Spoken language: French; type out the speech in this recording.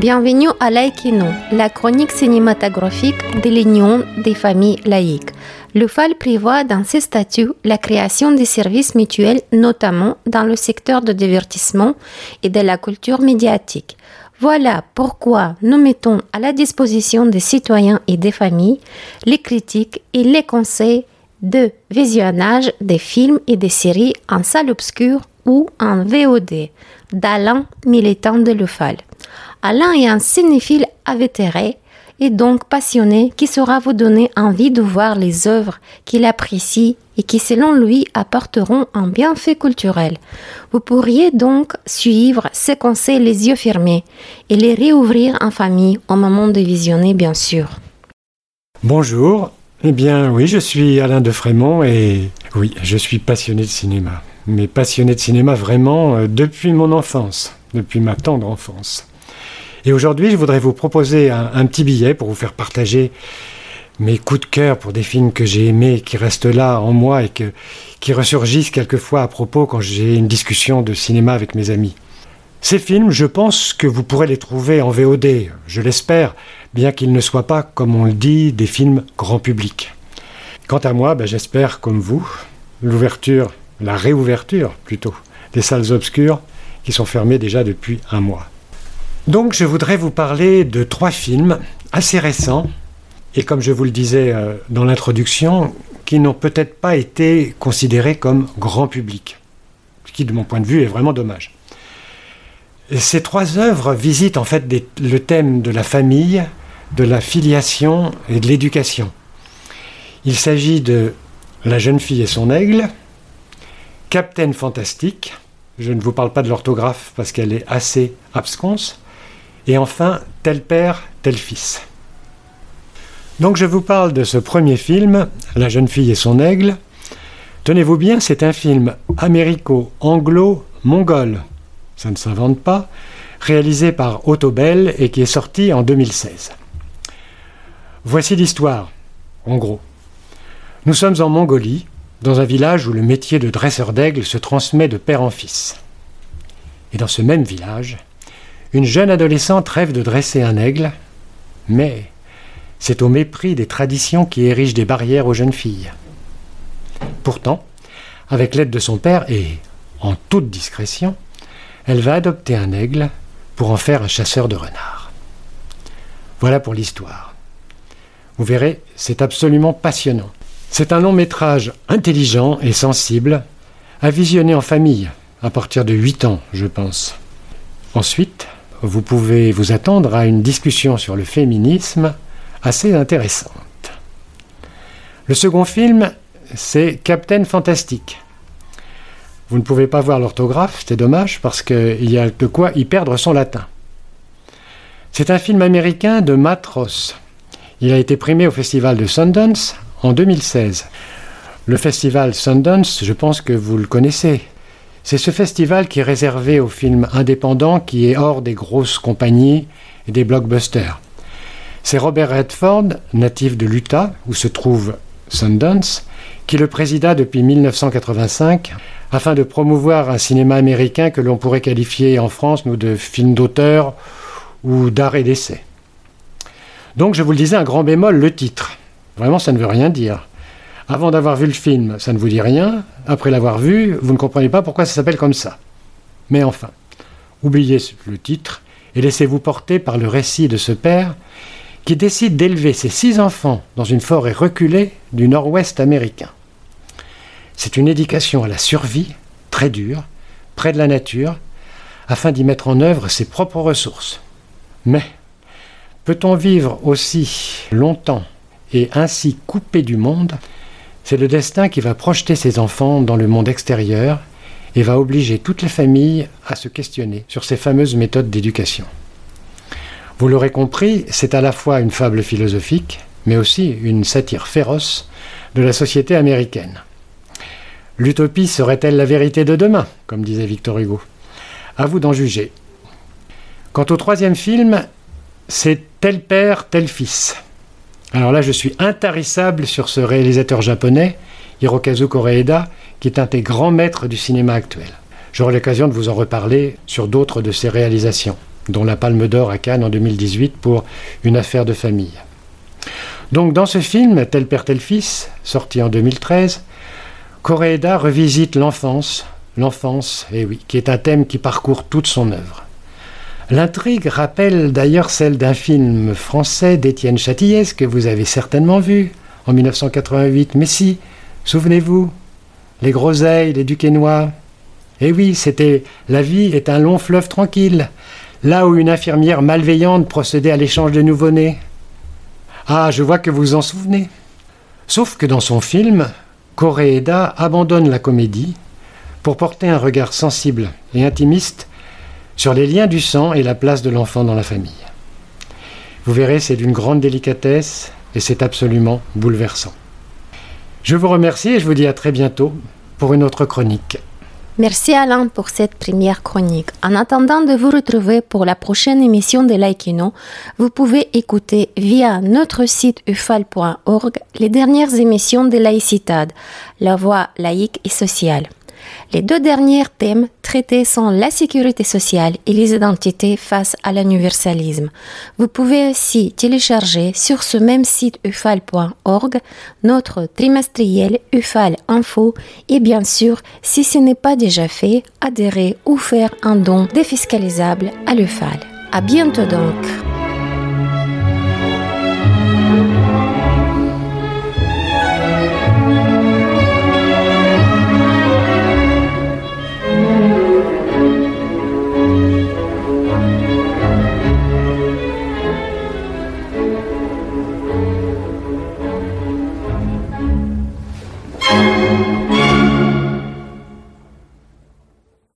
Bienvenue à Laïkino, la chronique cinématographique de l'Union des familles laïques. Le FAL prévoit dans ses statuts la création des services mutuels, notamment dans le secteur de divertissement et de la culture médiatique. Voilà pourquoi nous mettons à la disposition des citoyens et des familles les critiques et les conseils de visionnage des films et des séries en salle obscure ou en VOD d'Alain, militant de l'UFAL. Alain est un cinéphile avétéré et donc passionné qui saura vous donner envie de voir les œuvres qu'il apprécie et qui, selon lui, apporteront un bienfait culturel. Vous pourriez donc suivre ses conseils les yeux fermés et les réouvrir en famille au moment de visionner, bien sûr. Bonjour, eh bien oui, je suis Alain de Frémont et oui, je suis passionné de cinéma. Mais passionné de cinéma vraiment euh, depuis mon enfance, depuis ma tendre enfance. Et aujourd'hui, je voudrais vous proposer un, petit billet pour vous faire partager mes coups de cœur pour des films que j'ai aimés, qui restent là en moi et qui ressurgissent quelquefois à propos quand j'ai une discussion de cinéma avec mes amis. Ces films, je pense que vous pourrez les trouver en VOD, je l'espère, bien qu'ils ne soient pas, comme on le dit, des films grand public. Quant à moi, ben, j'espère, comme vous, l'ouverture, la réouverture plutôt, des salles obscures qui sont fermées déjà depuis un mois. Donc je voudrais vous parler de trois films assez récents, et comme je vous le disais euh, dans l'introduction, qui n'ont peut-être pas été considérés comme grand public, ce qui de mon point de vue est vraiment dommage. Ces trois œuvres visitent en fait le thème de la famille, de la filiation et de l'éducation. Il s'agit de La jeune fille et son aigle, Captain Fantastique, je ne vous parle pas de l'orthographe parce qu'elle est assez absconce, et enfin, tel père, tel fils. Donc je vous parle de ce premier film, La jeune fille et son aigle. Tenez-vous bien, c'est un film américo-anglo-mongol, ça ne s'invente pas, réalisé par Otto Bell et qui est sorti en 2016. Voici l'histoire, en gros. Nous sommes en Mongolie, dans un village où le métier de dresseur d'aigle se transmet de père en fils. Et dans ce même village, une jeune adolescente rêve de dresser un aigle, mais c'est au mépris des traditions qui érigent des barrières aux jeunes filles. Pourtant, avec l'aide de son père et en toute discrétion, elle va adopter un aigle pour en faire un chasseur de renards. Voilà pour l'histoire. Vous verrez, c'est absolument passionnant. C'est un long métrage intelligent et sensible, à visionner en famille, à partir de 8 ans, je pense. Ensuite, vous pouvez vous attendre à une discussion sur le féminisme assez intéressante. Le second film, c'est Captain Fantastic. Vous ne pouvez pas voir l'orthographe, c'est dommage, parce qu'il y a de quoi y perdre son latin. C'est un film américain de Matt Ross. Il a été primé au festival de Sundance en 2016. Le festival Sundance, je pense que vous le connaissez. C'est ce festival qui est réservé aux films indépendants, qui est hors des grosses compagnies et des blockbusters. C'est Robert Redford, natif de l'Utah, où se trouve Sundance, qui le présida depuis 1985 afin de promouvoir un cinéma américain que l'on pourrait qualifier en France, nous, de film d'auteur ou d'art et d'essai. Donc, je vous le disais, un grand bémol, le titre. Vraiment, ça ne veut rien dire. Avant d'avoir vu le film, ça ne vous dit rien. Après l'avoir vu, vous ne comprenez pas pourquoi ça s'appelle comme ça. Mais enfin, oubliez le titre et laissez-vous porter par le récit de ce père qui décide d'élever ses six enfants dans une forêt reculée du nord-ouest américain. C'est une éducation à la survie, très dure, près de la nature, afin d'y mettre en œuvre ses propres ressources. Mais peut-on vivre aussi longtemps et ainsi coupé du monde c'est le destin qui va projeter ses enfants dans le monde extérieur et va obliger toutes les familles à se questionner sur ces fameuses méthodes d'éducation. Vous l'aurez compris, c'est à la fois une fable philosophique, mais aussi une satire féroce de la société américaine. L'utopie serait-elle la vérité de demain, comme disait Victor Hugo? À vous d'en juger. Quant au troisième film, c'est tel père, tel fils. Alors là, je suis intarissable sur ce réalisateur japonais, Hirokazu Koreeda, qui est un des grands maîtres du cinéma actuel. J'aurai l'occasion de vous en reparler sur d'autres de ses réalisations. dont la Palme d'Or à Cannes en 2018 pour Une affaire de famille. Donc dans ce film, Tel père, tel fils, sorti en 2013, Koreeda revisite l'enfance, l'enfance, eh oui, qui est un thème qui parcourt toute son œuvre. L'intrigue rappelle d'ailleurs celle d'un film français d'Étienne Châtillès que vous avez certainement vu en 1988. Mais si, souvenez-vous, les groseilles, les duquesnois. Eh oui, c'était La vie est un long fleuve tranquille, là où une infirmière malveillante procédait à l'échange de nouveau-nés. Ah, je vois que vous en souvenez. Sauf que dans son film, Koreeda abandonne la comédie pour porter un regard sensible et intimiste sur les liens du sang et la place de l'enfant dans la famille. Vous verrez, c'est d'une grande délicatesse et c'est absolument bouleversant. Je vous remercie et je vous dis à très bientôt pour une autre chronique. Merci Alain pour cette première chronique. En attendant de vous retrouver pour la prochaine émission de Laïkino, vous pouvez écouter via notre site ufal.org les dernières émissions de Laïcitade, la voix laïque et sociale. Les deux derniers thèmes traités sont la sécurité sociale et les identités face à l'universalisme. Vous pouvez aussi télécharger sur ce même site ufal.org notre trimestriel UFAL Info et bien sûr, si ce n'est pas déjà fait, adhérer ou faire un don défiscalisable à l'UFAL. À bientôt donc!